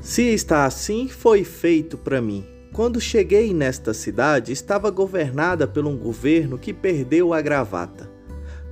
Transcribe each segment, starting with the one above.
Se está assim, foi feito para mim. Quando cheguei nesta cidade, estava governada por um governo que perdeu a gravata.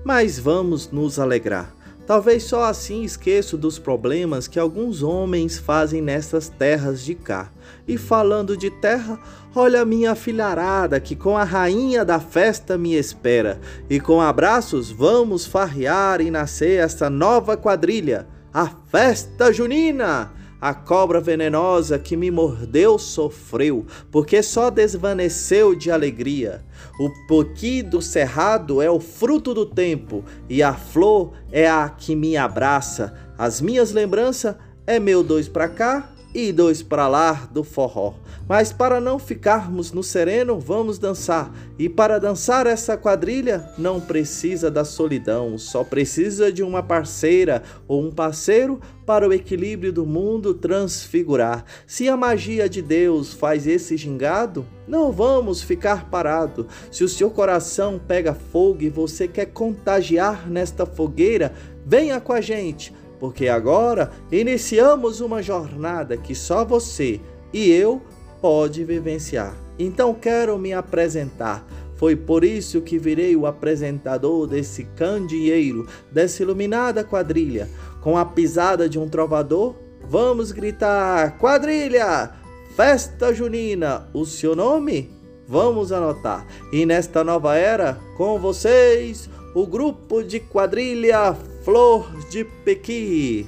Mas vamos nos alegrar. Talvez só assim esqueço dos problemas que alguns homens fazem nestas terras de cá. E falando de terra, olha minha filharada que com a rainha da festa me espera. E com abraços vamos farrear e nascer esta nova quadrilha, a festa junina! A cobra venenosa que me mordeu sofreu, porque só desvaneceu de alegria. O poqui do cerrado é o fruto do tempo, e a flor é a que me abraça. As minhas lembranças é meu dois pra cá e dois para lá do forró. Mas para não ficarmos no sereno, vamos dançar. E para dançar essa quadrilha, não precisa da solidão, só precisa de uma parceira ou um parceiro para o equilíbrio do mundo transfigurar. Se a magia de Deus faz esse gingado, não vamos ficar parado. Se o seu coração pega fogo e você quer contagiar nesta fogueira, venha com a gente porque agora iniciamos uma jornada que só você e eu pode vivenciar. Então quero me apresentar. Foi por isso que virei o apresentador desse candeeiro, dessa iluminada quadrilha. Com a pisada de um trovador, vamos gritar: quadrilha! Festa junina! O seu nome? Vamos anotar. E nesta nova era, com vocês, o grupo de quadrilha Flor de Pequi.